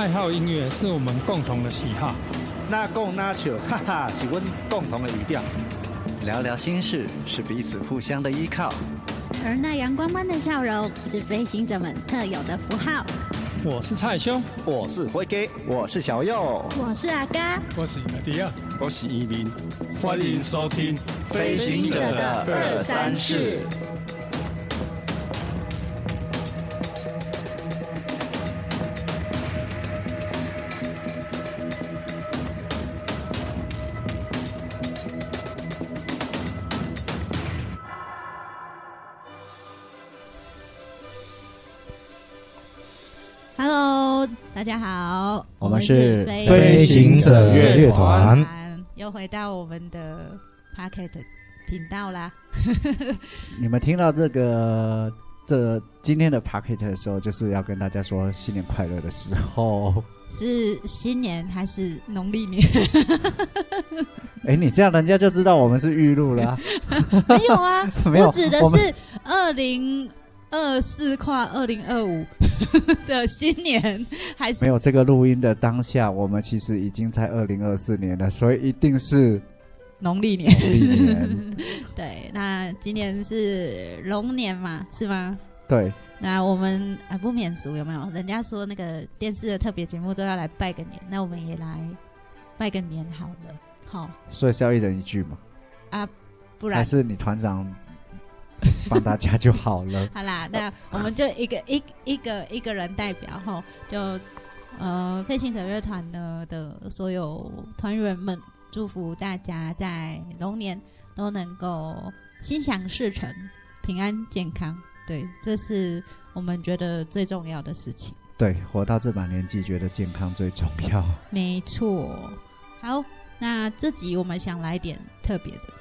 爱好音乐是我们共同的喜好。那共那笑，哈哈，是阮共同的语调。聊聊心事，是彼此互相的依靠。而那阳光般的笑容，是飞行者们特有的符号。我是蔡兄，我是辉哥，我是小右，我是阿嘎，我是阿迪亚，我是移民。欢迎收听《飞行者的二三事》。家好，我们是飞行者乐团，又回到我们的 Pocket 频道啦。你们听到这个这今天的 Pocket 的时候，就是要跟大家说新年快乐的时候。是新年还是农历年？哎，你这样人家就知道我们是预录了。没有啊，没有，我指的是二零二四跨二零二五。的新年还是没有这个录音的当下，我们其实已经在二零二四年了，所以一定是农历年。历年。对，那今年是龙年嘛，是吗？对。那我们啊不免俗有没有？人家说那个电视的特别节目都要来拜个年，那我们也来拜个年好了。好，所以是要一人一句嘛？啊，不然还是你团长。帮大家就好了。好啦，那我们就一个一一个一个人代表吼，就呃飞行者乐团的的所有团员们，祝福大家在龙年都能够心想事成、平安健康。对，这是我们觉得最重要的事情。对，活到这把年纪，觉得健康最重要。没错。好，那这集我们想来点特别的。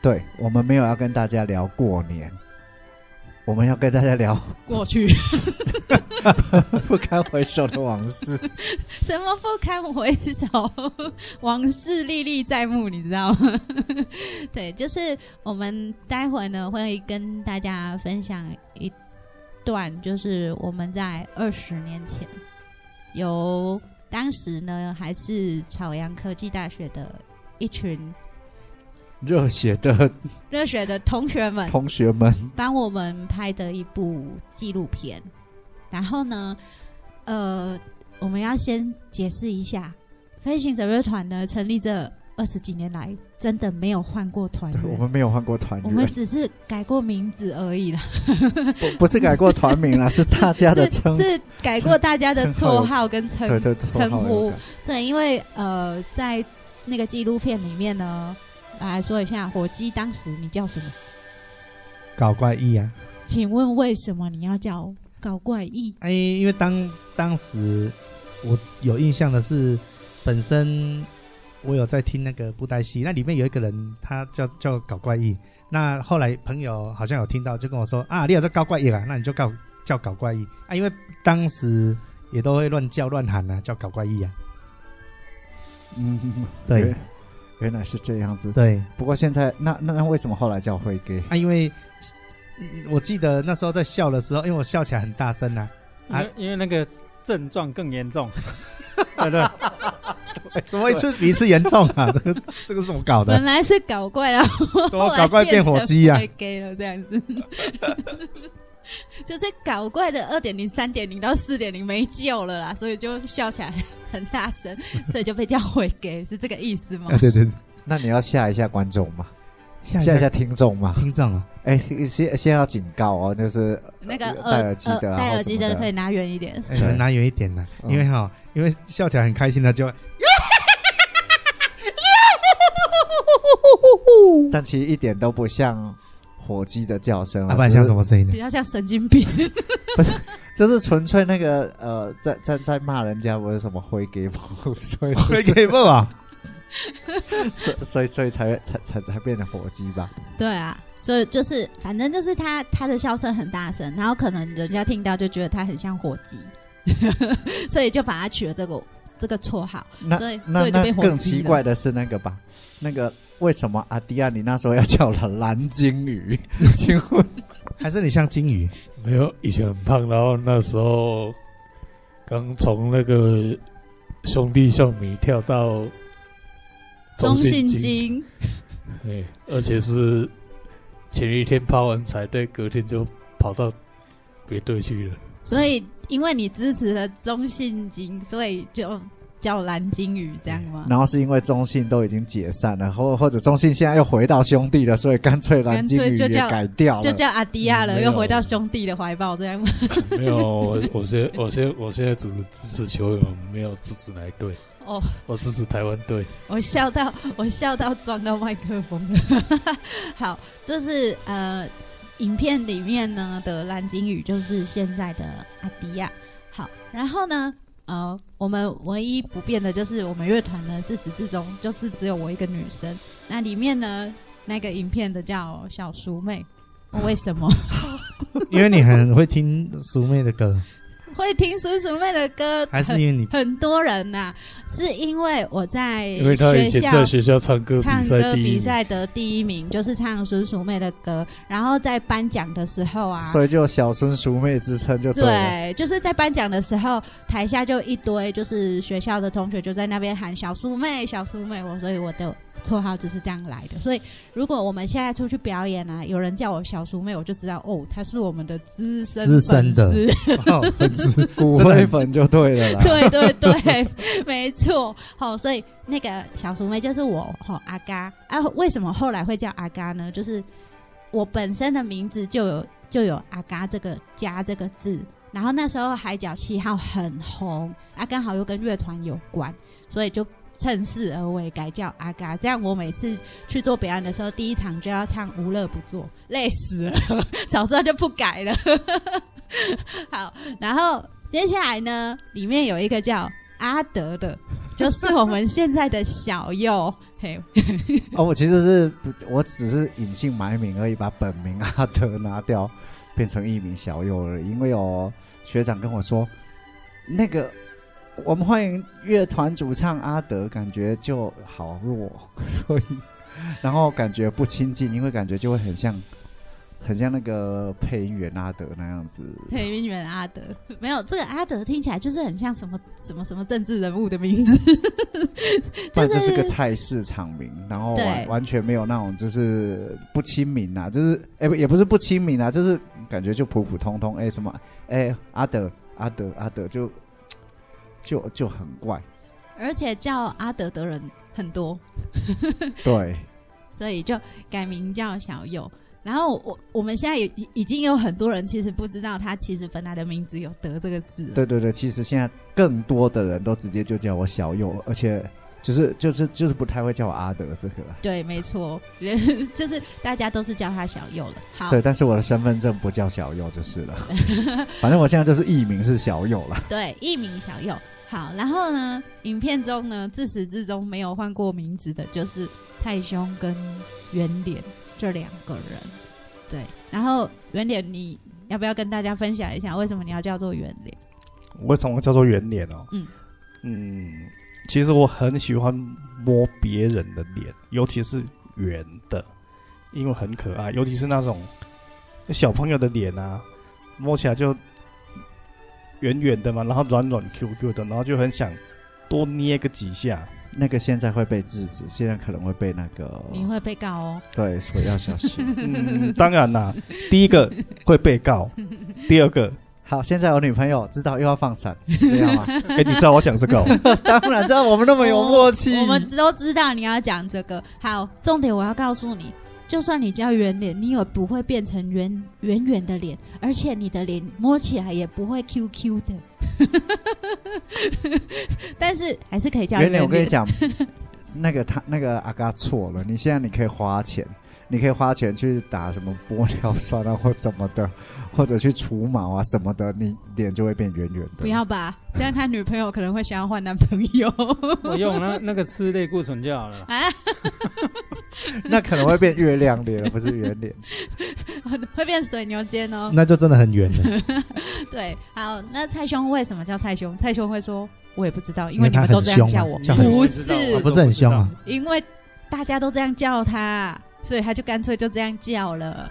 对，我们没有要跟大家聊过年，我们要跟大家聊过去 不堪回首的往事。什么不堪回首？往事历历在目，你知道吗？对，就是我们待会呢会跟大家分享一段，就是我们在二十年前，由当时呢还是朝阳科技大学的一群。热血的 热血的同学们，同学们帮我们拍的一部纪录片。然后呢，呃，我们要先解释一下，飞行者乐团呢成立这二十几年来，真的没有换过团员。我们没有换过团员，我们只是改过名字而已啦。不，不是改过团名啦，是大家的称，是改过大家的绰号跟称称呼。对，因为呃，在那个纪录片里面呢。来说一下，火鸡当时你叫什么？搞怪异啊！请问为什么你要叫搞怪异？哎，因为当当时我有印象的是，本身我有在听那个布袋戏，那里面有一个人，他叫叫搞怪异。那后来朋友好像有听到，就跟我说啊，你有在搞怪异啊，那你就叫叫搞怪异啊，因为当时也都会乱叫乱喊啊，叫搞怪异啊。嗯，对。原来是这样子，对。不过现在，那那那为什么后来叫辉哥？啊，因为我记得那时候在笑的时候，因为我笑起来很大声呐、啊，啊，因为那个症状更严重，对对？怎么一次比一次严重啊？这个这个是怎么搞的？本来是搞怪啊，怎么搞怪变火鸡啊？给了这样子。就是搞怪的二点零、三点零到四点零没救了啦，所以就笑起来很大声，所以就被叫回给，是这个意思吗？啊、对对对，那你要吓一下观众吗？吓一下，下听众吗？听众啊！哎、欸，先先要警告哦，就是那个戴耳机的，戴耳机的可以拿远一点，欸、拿远一点的，因为哈，因为笑起来很开心的就，但其实一点都不像。火鸡的叫声，啊，不然像什么声音呢？比较像神经病，不是，就是纯粹那个呃，在在在骂人家，不是什么灰给不，所以灰给不啊，所所以所以才才才才变成火鸡吧？对啊，所以就是反正就是他他的笑声很大声，然后可能人家听到就觉得他很像火鸡，所以就把他取了这个这个绰号。那所以那所以就被更奇怪的是那个吧，那个。为什么阿迪亚你那时候要叫了蓝鲸鱼？请问，还是你像鲸鱼？没有，以前很胖，然后那时候刚从那个兄弟象迷跳到中信金，金，对，而且是前一天泡完彩对，隔天就跑到别队去了。所以因为你支持了中信金，所以就叫蓝鲸鱼这样吗？然后是因为中信都已经解散了，或或者中信现在又回到兄弟了，所以干脆蓝鲸鱼也改掉了，就叫阿迪亚了，嗯、又回到兄弟的怀抱这样吗？没有，我我现我现我现在只支持球员，没有支持哪一队。哦，我支持台湾队。我笑到我笑到撞到麦克风了。好，就是呃，影片里面呢的蓝鲸鱼就是现在的阿迪亚。好，然后呢，呃，我们唯一不变的就是我们乐团呢自始至终就是只有我一个女生。那里面呢，那个影片的叫小淑妹。为什么？因为你很会听淑妹的歌。会听叔叔妹的歌，还是因为你很多人呐、啊？是因为我在因为他以前在学校唱歌唱歌比赛得第一名，就是唱叔叔妹的歌。然后在颁奖的时候啊，所以就小孙淑妹之称就对，对，就是在颁奖的时候，台下就一堆就是学校的同学就在那边喊小淑妹，小淑妹，我所以我的。绰号就是这样来的，所以如果我们现在出去表演啊，有人叫我小叔妹，我就知道哦，她是我们的资深资深的粉丝，骨灰粉就对了啦。对对对，没错。好，所以那个小叔妹就是我，哦阿嘎啊。为什么后来会叫阿嘎呢？就是我本身的名字就有就有阿嘎这个加这个字，然后那时候海角七号很红，啊，刚好又跟乐团有关，所以就。趁势而为，改叫阿嘎，这样我每次去做表演的时候，第一场就要唱无乐不作，累死了。早知道就不改了。好，然后接下来呢，里面有一个叫阿德的，就是我们现在的小佑。嘿，哦，我其实是，我只是隐姓埋名而已，把本名阿德拿掉，变成艺名小佑了。因为有学长跟我说，那个。我们欢迎乐团主唱阿德，感觉就好弱，所以然后感觉不亲近，因为感觉就会很像，很像那个配音员阿德那样子。配音员阿德没有这个阿德听起来就是很像什么什么什么政治人物的名字，就是这是个菜市场名，然后完完全没有那种就是不亲民啊，就是哎也不是不亲民啊，就是感觉就普普通通哎什么哎阿德阿德阿德就。就就很怪，而且叫阿德的人很多，对，所以就改名叫小佑。然后我我们现在已已经有很多人其实不知道他其实本来的名字有“德”这个字。对对对，其实现在更多的人都直接就叫我小佑，而且就是就是就是不太会叫我阿德这个。对，没错，就是大家都是叫他小佑了。好，对，但是我的身份证不叫小佑就是了。反正我现在就是艺名是小佑了。对，艺名小佑。好，然后呢，影片中呢，自始至终没有换过名字的，就是蔡兄跟圆脸这两个人。对，然后圆脸，你要不要跟大家分享一下，为什么你要叫做圆脸？为什么叫做圆脸哦？嗯嗯，其实我很喜欢摸别人的脸，尤其是圆的，因为很可爱，尤其是那种小朋友的脸啊，摸起来就。圆圆的嘛，然后软软 Q Q 的，然后就很想多捏个几下。那个现在会被制止，现在可能会被那个你会被告哦。对，所以要小心。嗯，当然啦，第一个会被告，第二个好，现在有女朋友，知道又要放闪，是这样吗？哎、欸，你知道我讲这个、哦？当然知道，我们那么有默契，我们都知道你要讲这个。好，重点我要告诉你。就算你叫圆脸，你也不会变成圆圆圆的脸，而且你的脸摸起来也不会 Q Q 的。但是还是可以叫圆脸。我跟你讲，那个他那个阿嘎错了，你现在你可以花钱。你可以花钱去打什么玻尿酸啊，或什么的，或者去除毛啊什么的，你脸就会变圆圆的。不要吧，这样他女朋友可能会想要换男朋友。我用那那个吃类固醇就好了。啊，那可能会变月亮脸，不是圆脸，会变水牛肩哦。那就真的很圆了。对，好，那蔡兄为什么叫蔡兄？蔡兄会说，我也不知道，因为你们都这样叫我，叫不是，不是很凶啊，因为大家都这样叫他。所以他就干脆就这样叫了。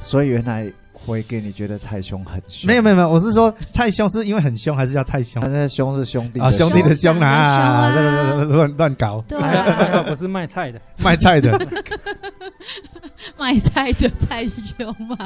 所以原来回给你觉得蔡兄很凶？没有没有没有，我是说蔡兄是因为很凶，还是叫蔡兄？他那兄是兄弟啊，兄弟的兄兄啊，长这的个乱乱搞，对不是卖菜的，卖菜的，卖菜的蔡兄嘛，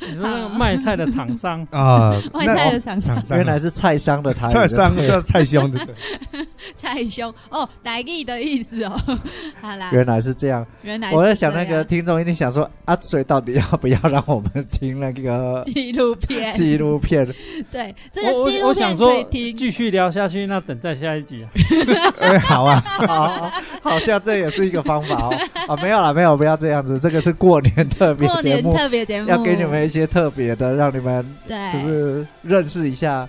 你说那个卖菜的厂商啊，卖菜的厂商原来是菜商的台语，蔡商叫蔡兄，对不对？蔡兄哦，台语的意思哦。好啦，原来是这样。原来是我在想那这样个听众一定想说阿水到底 要不要让我们听那个 纪录片，纪录片？对这我个纪录片我我想说可以听。继续聊下去，那等在下一集好啊，好，好像这也是一个方法哦。啊，没有啦，没有，不要这样子。这个是过年特别过年节目，特别节目要给你们一些特别的，让你们对，就是认识一下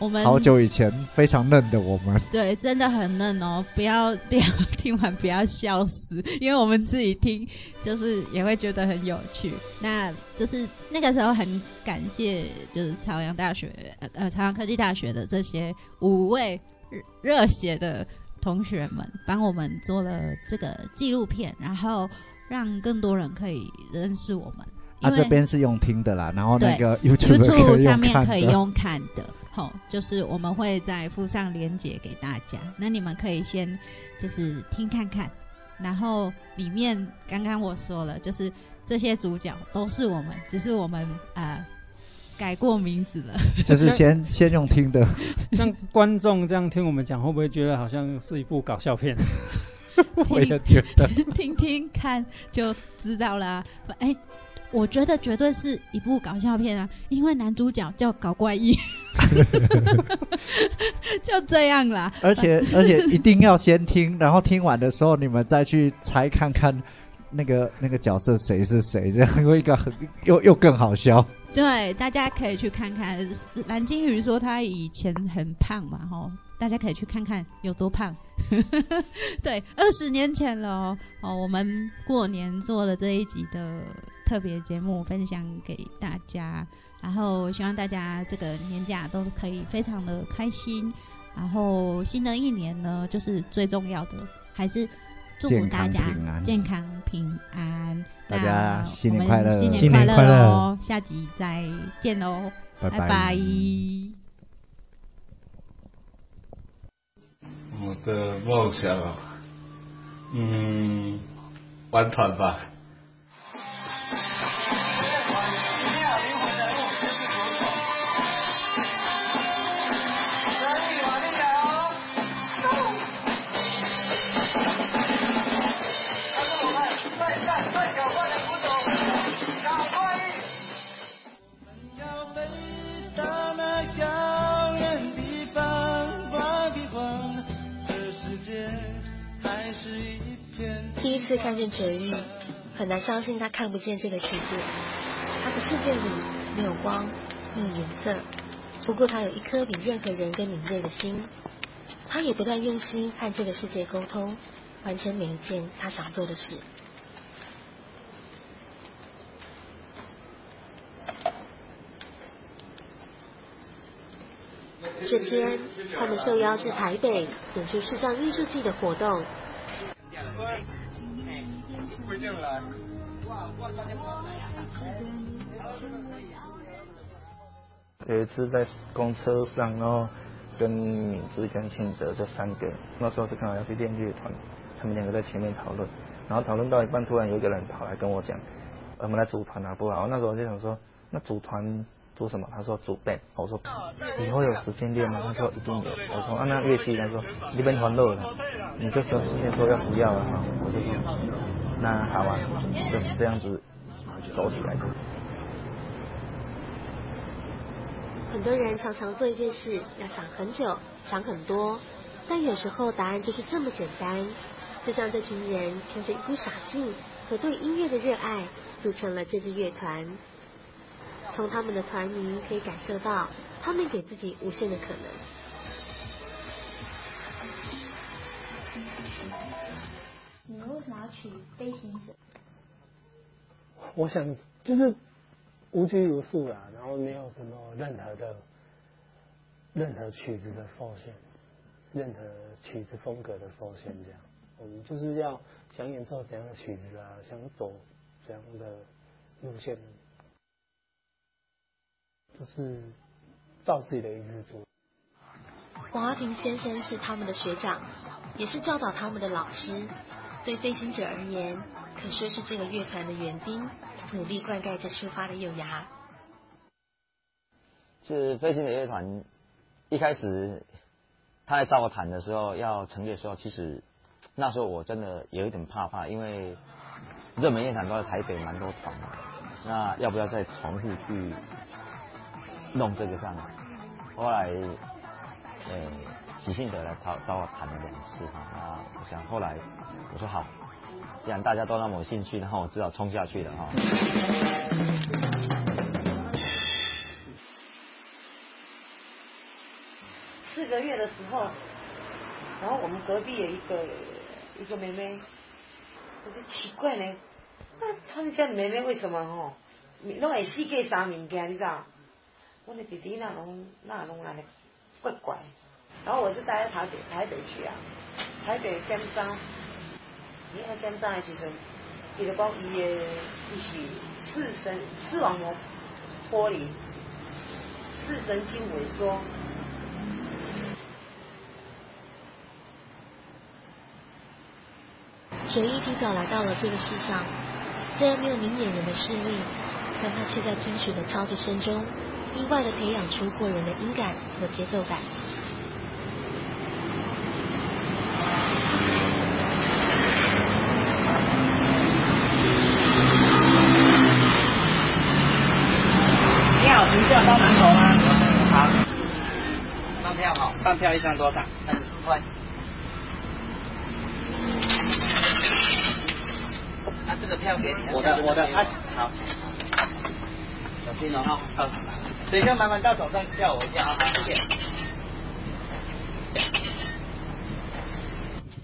我们好久以前非常嫩的我们。对，真的很嫩哦！不要不要听完不要笑死，因为我们自己听就是也会觉得很有趣。那就是那个时候很感谢，就是朝阳大学呃呃朝阳科技大学的这些五位热热血的同学们，帮我们做了这个纪录片，然后让更多人可以认识我们。啊，这边是用听的啦，然后那个 YouTube 上。面可以用看的，吼，就是我们会再附上连结给大家，那你们可以先就是听看看，然后里面刚刚我说了，就是这些主角都是我们，只是我们呃改过名字了，就是先 先用听的，让观众这样听我们讲，会不会觉得好像是一部搞笑片？我也觉得。听听看就知道啦。哎、我觉得绝对是一部搞笑片啊，因为男主角叫搞怪异，就这样啦。而且 而且一定要先听，然后听完的时候你们再去猜看看那个那个角色谁是谁，这样会一个很又又更好笑。对，大家可以去看看。蓝鲸鱼说他以前很胖嘛，吼，大家可以去看看有多胖。对，二十年前了哦，哦，我们过年做了这一集的特别节目，分享给大家。然后希望大家这个年假都可以非常的开心。然后新的一年呢，就是最重要的还是祝福大家健康平安。大家新年快乐新新年快乐哦！下集再见喽，拜拜拜。我的梦想啊，嗯，玩团吧。看见哲玉，很难相信他看不见这个世界。他的世界里没有光，没有颜色。不过他有一颗比任何人更敏锐的心。他也不断用心和这个世界沟通，完成每一件他想做的事。这天，他们受邀至台北演出视障艺术季的活动。有一次在公车上，然后跟敏智跟庆哲这三个，那时候是刚好要去练乐团，他们两个在前面讨论，然后讨论到一半，突然有一个人跑来跟我讲，我们来组团好不好？那时候我就想说，那组团组什么？他说组 band，我说以后有时间练吗？他说一定有。我说啊，那乐器？他说你变团乐了，你就说之前说要不要了哈，我就说那好啊，就这样子走起来。很多人常常做一件事要想很久，想很多，但有时候答案就是这么简单。就像这群人凭着一股傻劲和对音乐的热爱，组成了这支乐团。从他们的团名可以感受到，他们给自己无限的可能。为什么要取飞行者？我想就是。无拘无束啦，然后没有什么任何的任何曲子的受限，任何曲子风格的受限，这样，我们就是要想演奏怎样的曲子啊，想走怎样的路线。就是照自己的意思做。黄阿平先生是他们的学长，也是教导他们的老师。对飞行者而言，可说是这个乐团的园丁，努力灌溉着出发的幼芽。是飞行者乐团一开始他来找我谈的时候，要成立的时候，其实那时候我真的有一点怕怕，因为热门乐团都在台北蛮多团，那要不要再重复去弄这个上来？后来。呃，喜信德来找找我谈了两次哈，那我想后来我说好，既然大家都那么有兴趣，然后我只好冲下去了哈。四个月的时候，然后我们隔壁有一个一个妹妹，我说奇怪呢，那他们家的妹妹为什么吼，拢会四界三物件，你知道？我的弟弟那拢那拢来。怪怪，然后我就待在台北，台北去啊，台北监仓，你看监仓的时阵，伊就讲伊的伊是视神视网膜剥离，视神经萎缩。哲一提早来到了这个世上，虽然没有明眼人的视力，但他却在听曲的敲击声中。意外的培养出过人的音感和节奏感。你好，请问包馒头吗？好。饭票好，饭票一张多少？三十块。那这个票给你。我的，我的，啊，好。小心哦。好。等一下，麻烦到手上叫我一下啊，谢谢。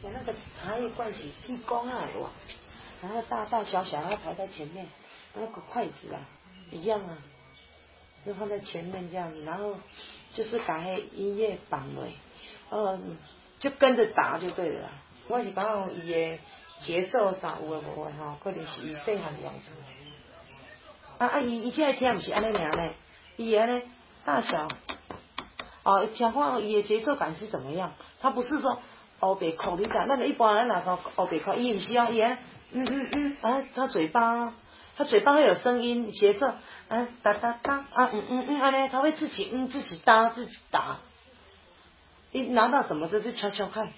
像那个茶叶罐是提供啊，哇，然后大大小小，要排在前面，那个筷子啊，一样啊，就放在前面这样子，然后就是把那音乐绑了，嗯，就跟着打就对了。我是讲伊的节奏啥有诶无诶吼，可能是伊细汉养成。啊啊，伊伊这个听毋是安尼尔呢？伊个呢大小，哦，听看伊的节奏感是怎么样？他不是说欧北口，你讲，那个一般人哪个欧北口？伊毋是啊，伊嗯嗯嗯，啊，他嘴巴，他嘴巴会有声音节奏，啊哒哒哒，啊嗯嗯嗯，啊嘞，他会自己嗯自己搭自己打。你拿到什么就去敲敲看。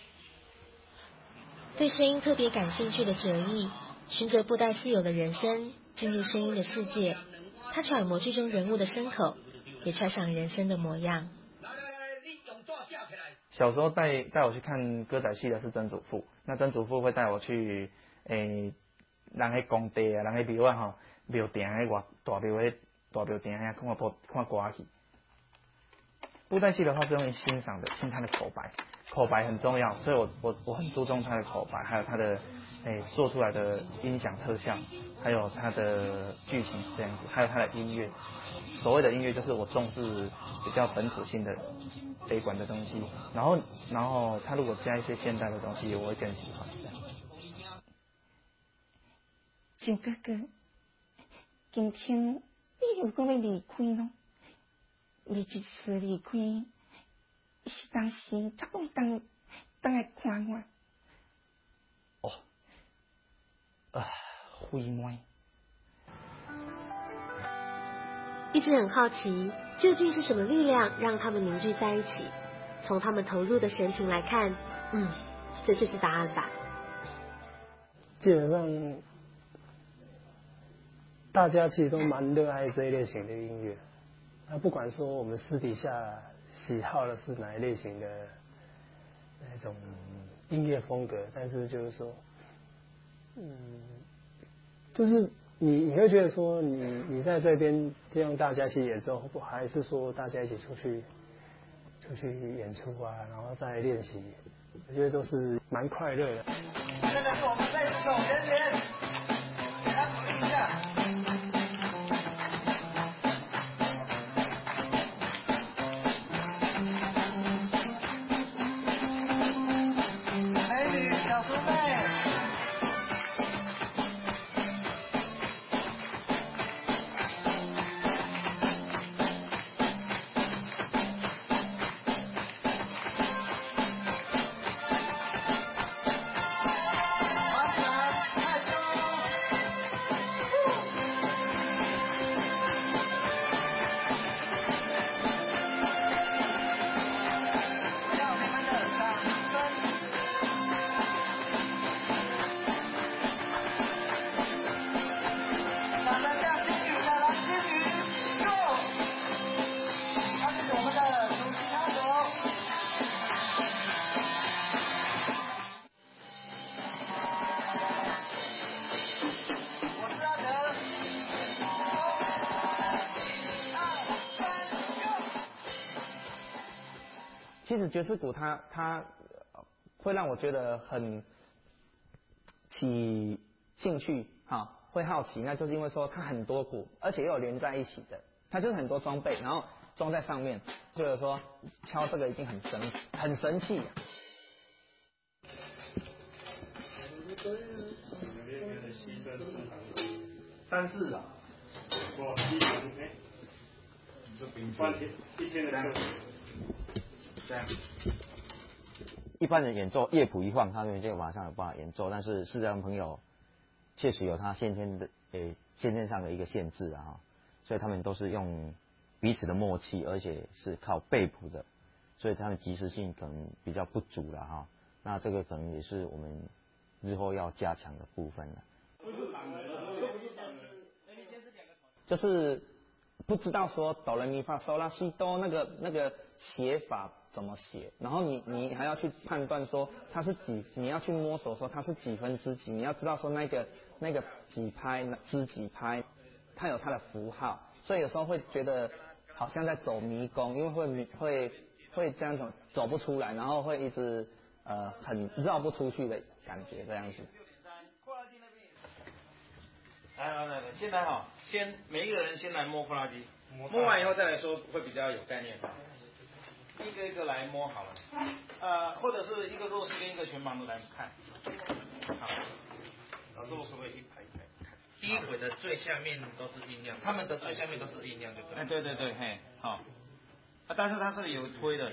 对声音特别感兴趣的哲艺，循着布袋戏有的人生，进入声音的世界。他揣摩剧中人物的声口，也揣想人生的模样。小时候带带我去看歌仔戏的是曾祖父，那曾祖父会带我去诶，人喺工地啊，人喺庙啊吼，庙埕喺外大庙喺大庙埕啊，看播看歌戏。布袋戏的话是用欣赏的，听他的口白，口白很重要，所以我我我很注重他的口白，还有他的诶做出来的音响特效。还有他的剧情这样子，还有他的音乐。所谓的音乐就是我重视比较本土性的悲管的东西，然后然后他如果加一些现代的东西，我会更喜欢这样。蒋哥哥，今天你有讲要离开咯？你这次离开是当时才会当当来看我。哦，啊。一直很好奇，究竟是什么力量让他们凝聚在一起？从他们投入的神情来看，嗯，这就是答案吧。基本上，大家其实都蛮热爱这一类型的音乐。那不管说我们私底下喜好的是哪一类型的那种音乐风格，但是就是说，嗯。就是你你会觉得说你你在这边这样大家一起演奏，还是说大家一起出去出去演出啊，然后再练习，我觉得都是蛮快乐的。现在是我们这一首演其实爵士鼓它它会让我觉得很起兴趣，哈，会好奇，那就是因为说它很多鼓，而且又有连在一起的，它就是很多装备，然后装在上面，就是说敲这个一定很神很神气。但是啊，我一天哎，半天一天的这样，一般人演奏乐谱一放，他们就马上有办法演奏。但是视障朋友确实有他先天的诶先天上的一个限制啊，所以他们都是用彼此的默契，而且是靠背谱的，所以他们及时性可能比较不足了哈。那这个可能也是我们日后要加强的部分了。就是不知道说哆来咪发嗦拉西哆那个那个写法怎么写，然后你你还要去判断说它是几，你要去摸索说它是几分之几，你要知道说那个那个几拍之几拍，它有它的符号，所以有时候会觉得好像在走迷宫，因为会会会这样走走不出来，然后会一直呃很绕不出去的感觉这样子。来来来来，现在哈，先每一个人先来摸拖拉机，摸完以后再来说会比较有概念。一个一个来摸好了，呃，或者是一个弱势跟一个全盲的来看。好，老师我可不可以一排一排看？第一轨的最下面都是音量，他们的最下面都是音量，对不对？哎，对对对，嘿，好。啊，但是它这里有推的，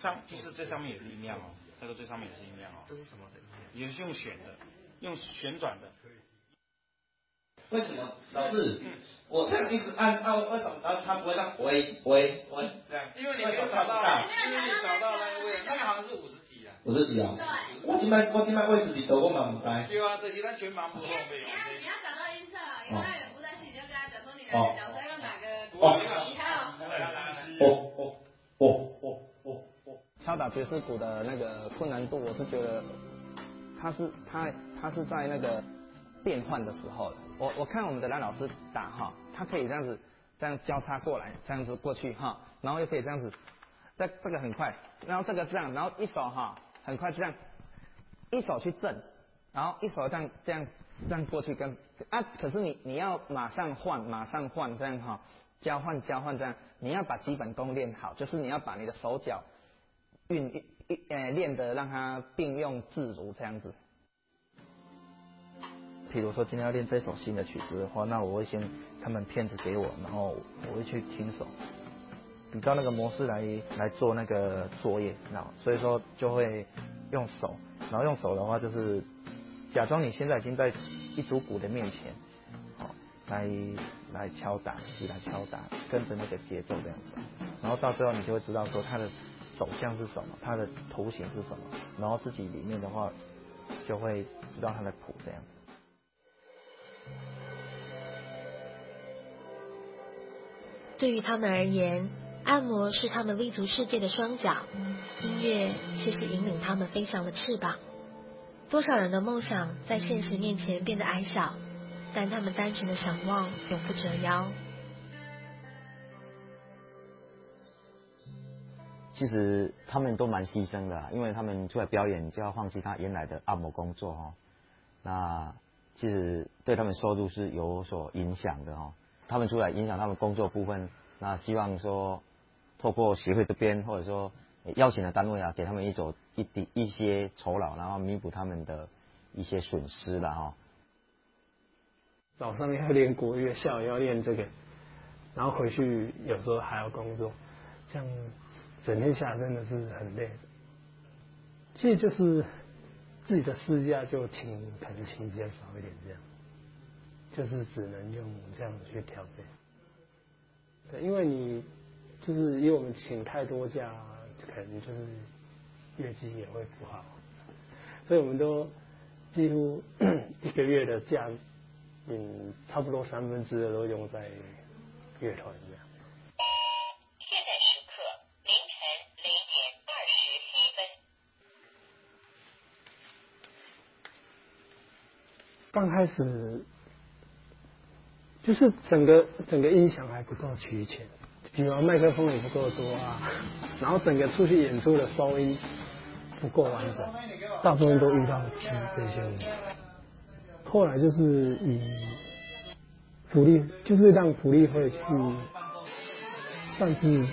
上其实最上面也是音量哦，这个最上面也是音量哦。这是什么的？也是用选的，用旋转的。为什么老师？我这样一直按按，为什么然后他不会让喂喂喂这样？因为你没有找到，因为你找到那个位置，那个好像是五十几啊。五十几啊？对。我今麦我今麦位置里头我嘛唔知。对啊，这些咱全盲不用背。你要找到音色，因为不在线，你就跟他讲说你来角色要哪个？哦。哦哦哦哦哦哦。敲打爵士鼓的那个困难度，我是觉得，他是他他是在那个。变换的时候，我我看我们的蓝老师打哈，他可以这样子这样交叉过来，这样子过去哈，然后又可以这样子，这这个很快，然后这个是这样，然后一手哈很快这样，一手去震，然后一手这样这样这样过去跟啊，可是你你要马上换马上换这样哈，交换交换这样，你要把基本功练好，就是你要把你的手脚运一一呃练得让它并用自如这样子。譬如说今天要练这首新的曲子的话，那我会先他们片子给我，然后我会去听手，比照那个模式来来做那个作业，那所以说就会用手，然后用手的话就是假装你现在已经在一组鼓的面前，哦，来来敲打，一起来敲打，跟着那个节奏这样子，然后到最后你就会知道说它的走向是什么，它的图形是什么，然后自己里面的话就会知道它的谱这样子。对于他们而言，按摩是他们立足世界的双脚，音乐却是引领他们飞翔的翅膀。多少人的梦想在现实面前变得矮小，但他们单纯的想望永不折腰。其实他们都蛮牺牲的，因为他们出来表演就要放弃他原来的按摩工作哈。那其实对他们收入是有所影响的哈。他们出来影响他们工作部分，那希望说透过协会这边，或者说邀请的单位啊，给他们一种一点一些酬劳，然后弥补他们的一些损失了哈。早上要练国乐，下午要练这个，然后回去有时候还要工作，这样整天下来真的是很累。其实就是自己的私家就请，可能请比较少一点这样。就是只能用这样去调配，对，因为你就是因为我们请太多假，可能就是业绩也会不好，所以我们都几乎 一个月的假，嗯，差不多三分之二都用在乐团这样。现在时刻凌晨零点二十七分。刚开始。就是整个整个音响还不够齐全，比如麦克风也不够多啊，然后整个出去演出的收音不够完整，大部分都遇到其实这些问题。后来就是以福利，就是让福利会去，算是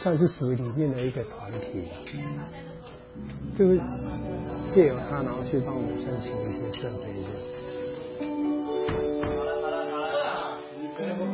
算是属于里面的一个团体吧，就是借由他，然后去帮我们申请一些设备的。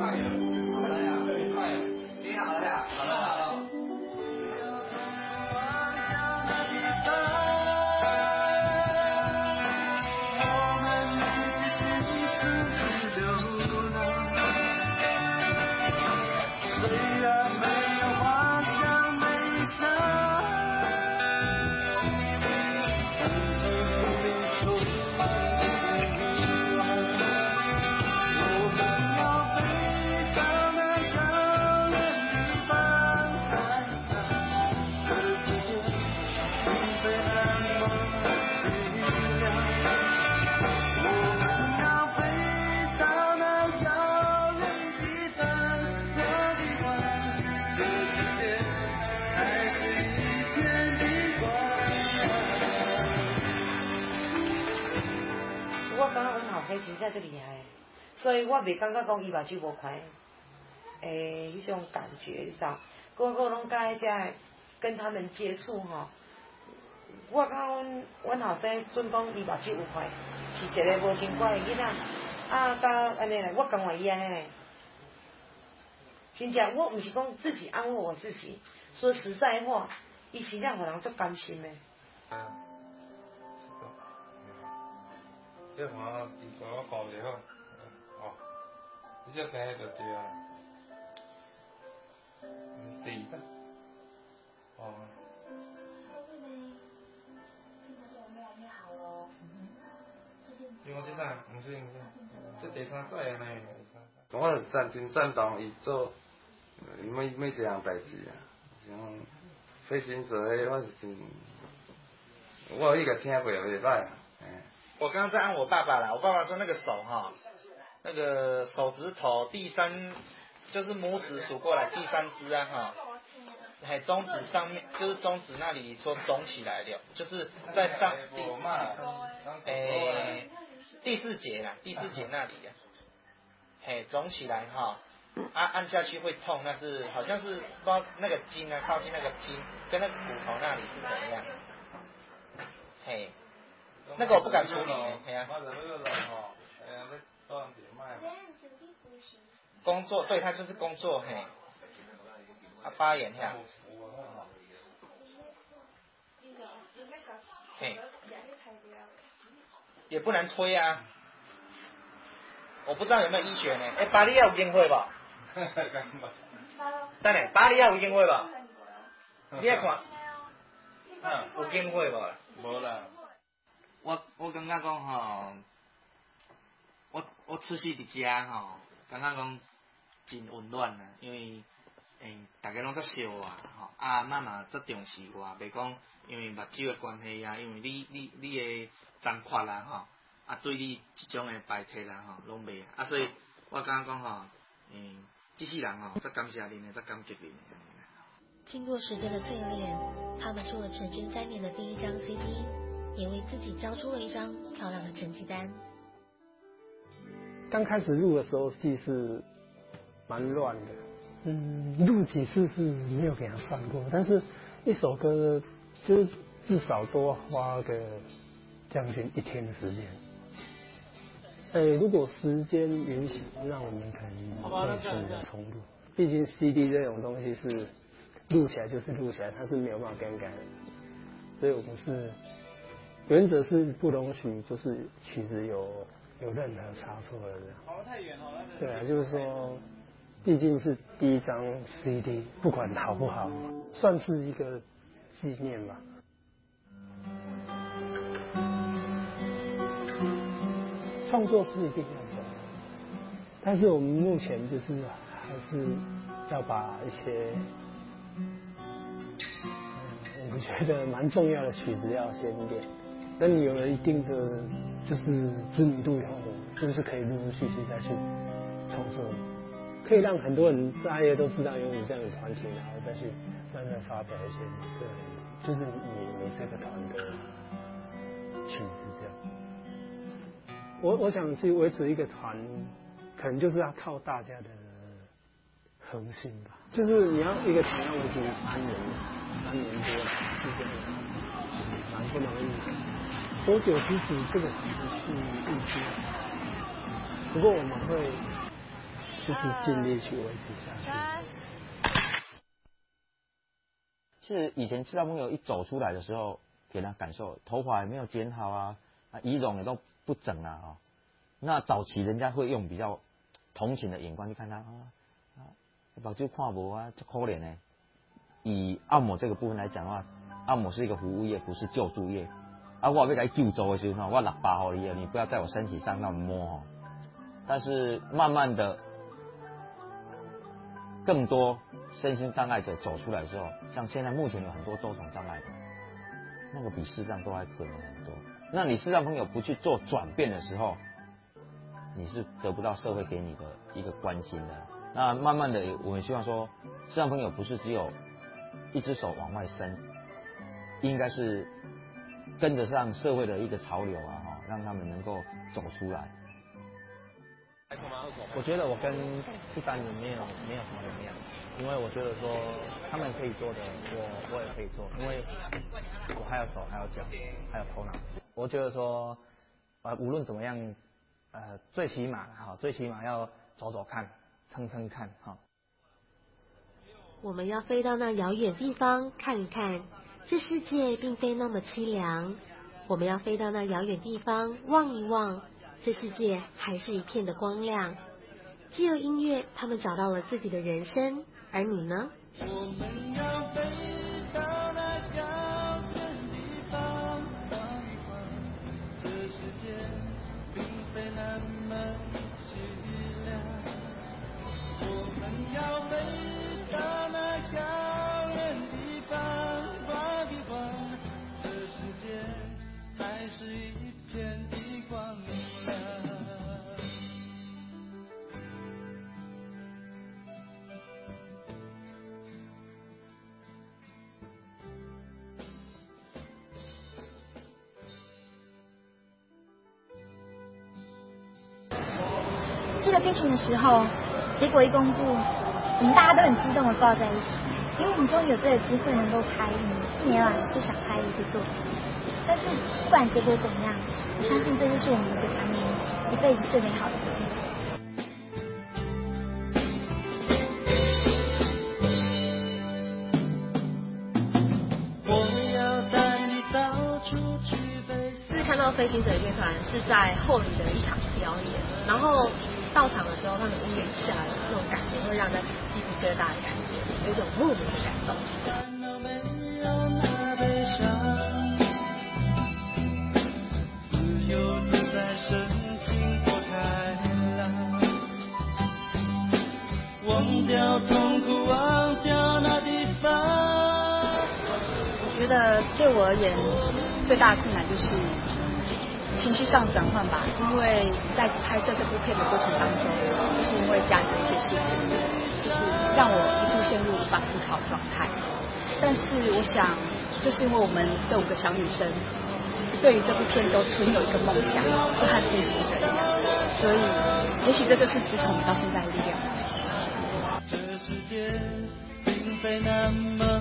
所以我未感觉讲伊目睭无开，诶，迄种感觉，啥，个个拢甲遮跟他们接触吼，我感阮阮后生准讲伊目睭有开，是一个无情怪的囡仔，啊，甲安尼来，我感觉伊安尼，真正我毋是讲自己安慰我自己，说实在话，伊真正互人足甘心的。这看奇怪，我搞就好，你只听就对啊，嗯，对的，哦。因为这阵唔是唔是，这第三载啊呢。我赞真赞同伊做每每一项代志啊，像飞行者诶，我是真，我有迄个听过袂歹。我刚刚在按我爸爸啦，我爸爸说那个手哈，那个手指头第三就是拇指数过来第三支啊哈，还中指上面就是中指那里说肿起来了，就是在上第诶第四节啦，第四节那里啊，嘿肿起来哈，按按下去会痛，那是好像是不知道那个筋啊，靠近那个筋跟那个骨头那里是怎么样，嘿。那个我不敢处理，哎呀。工作，对他就是工作，嘿。他，发言呀。嘿。也不能推啊。我不知道有没有医学呢？哎，巴黎亚有宴会吧？等下，巴黎亚有宴会吧？你来看。嗯，有宴会吧？无啦。我我感觉讲吼，我我出世伫遮吼，感觉讲真温暖啊，因为诶，大家拢在惜我吼，啊妈妈在重视我，袂讲因为目睭的关系啊，因为你你你的残缺啦吼，啊对你即种的排斥啦吼，拢袂啊，所以我感觉讲吼，嗯，机器人吼，足感谢恁的，足感激恁的。经过时间的淬炼，他们出了成军三年的第一张 CD。也为自己交出了一张漂亮的成绩单。刚开始录的时候，戏是蛮乱的，嗯，录几次是没有给他算过，但是一首歌就是至少多花个将近一天的时间。哎，如果时间允许，那我们可能可以选择重录。毕竟 CD 这种东西是录起来就是录起来，它是没有办法更改的，所以我们是。原则是不容许，就是曲子有有任何差错的这样。跑得太远了，对啊，就是说，毕竟是第一张 CD，不管好不好，算是一个纪念吧。创作是一定要做，但是我们目前就是还是要把一些，嗯，我们觉得蛮重要的曲子要先练。等你有了一定的就是知名度以后，就是可以陆陆续续再去创作可以让很多人大家都知道有你这样的团体，然后再去慢慢发表一些你个人，就是你你这个团的曲子这样。我我想去维持一个团，可能就是要靠大家的恒心吧。就是你要一个团要维持三年，三年多了，是这样，蛮不容易的。多久其实这个是预知，不过我们会。就是尽力去维持下去。其实以前赤道朋友一走出来的时候，给他感受，头发也没有剪好啊，啊，仪容也都不整啊，哦，那早期人家会用比较同情的眼光去看他啊，啊，把这跨博啊，这可怜呢。以按摩这个部分来讲的话，按摩是一个服务业，不是救助业。啊，我要来救助的时候，我喇叭好你，你不要在我身体上那么摸。但是慢慢的。更多身心障碍者走出来的时候，像现在目前有很多多重障碍的，那个比视障都还可能很多。那你视障朋友不去做转变的时候，你是得不到社会给你的一个关心的。那慢慢的，我们希望说，视障朋友不是只有一只手往外伸，应该是跟得上社会的一个潮流啊，哈，让他们能够走出来。我觉得我跟一般人没有没有什么两样，因为我觉得说他们可以做的，我我也可以做，因为我还有手，还有脚，还有头脑。我觉得说，呃，无论怎么样，呃，最起码哈，最起码要走走看，撑撑看哈。我们要飞到那遥远地方看一看，这世界并非那么凄凉。我们要飞到那遥远地方望一望。这世界还是一片的光亮。既有音乐，他们找到了自己的人生，而你呢？记得飞行的时候，结果一公布，我们大家都很激动的抱在一起，因为我们终于有这个机会能够拍你四年来最想拍的一个作品。但是不管结果怎么样，我相信这就是我们的团员一辈子最美好的回忆。是看到飞行者乐团是在后里的一场表演，然后。到场的时候，他们音乐一下来，那种感觉会让人起鸡皮疙瘩的感觉，有一种莫名的感动。我觉得对我而言，最大的困难就是。上转换吧，因为在拍摄这部片的过程当中，就是因为家里的一些事情，就是让我一度陷入无法思考的状态。但是我想，就是因为我们这五个小女生，对于这部片都存有一个梦想，就和自己一样，所以也许这就是支撑我们到现在的力量。这世界并非那么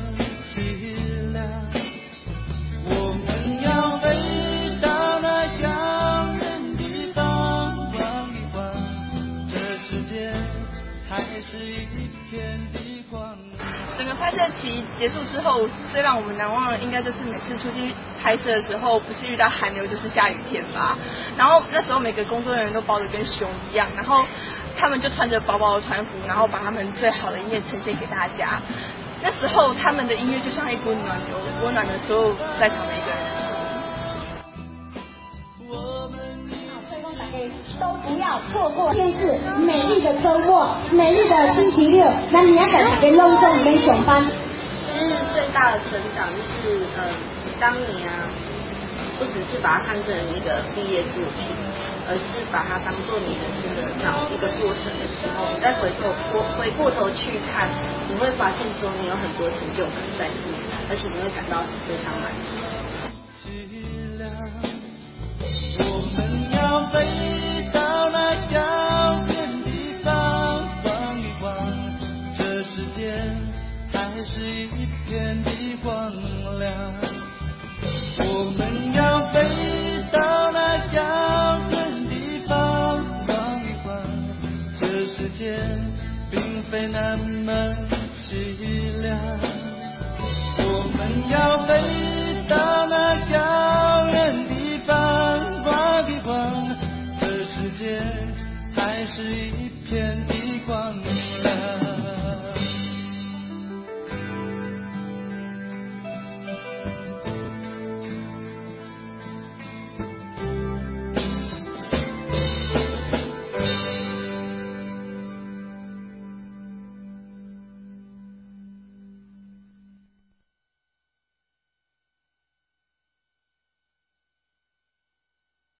这期结束之后，最让我们难忘的，应该就是每次出去拍摄的时候，不是遇到寒流，就是下雨天吧。然后那时候每个工作人员都包的跟熊一样，然后他们就穿着薄薄的船服，然后把他们最好的音乐呈现给大家。那时候他们的音乐就像一股暖流，温暖的所有在场的错过，电视美丽的周末，美丽的星期六，那你要在这边隆重跟上班。其实最大的成长就是，呃，当你啊，不只是把它看成一个毕业作品，而是把它当做你人生的那一个过程的时候，你再回头过回过头去看，你会发现说你有很多成就感在里面，而且你会感到非常满足。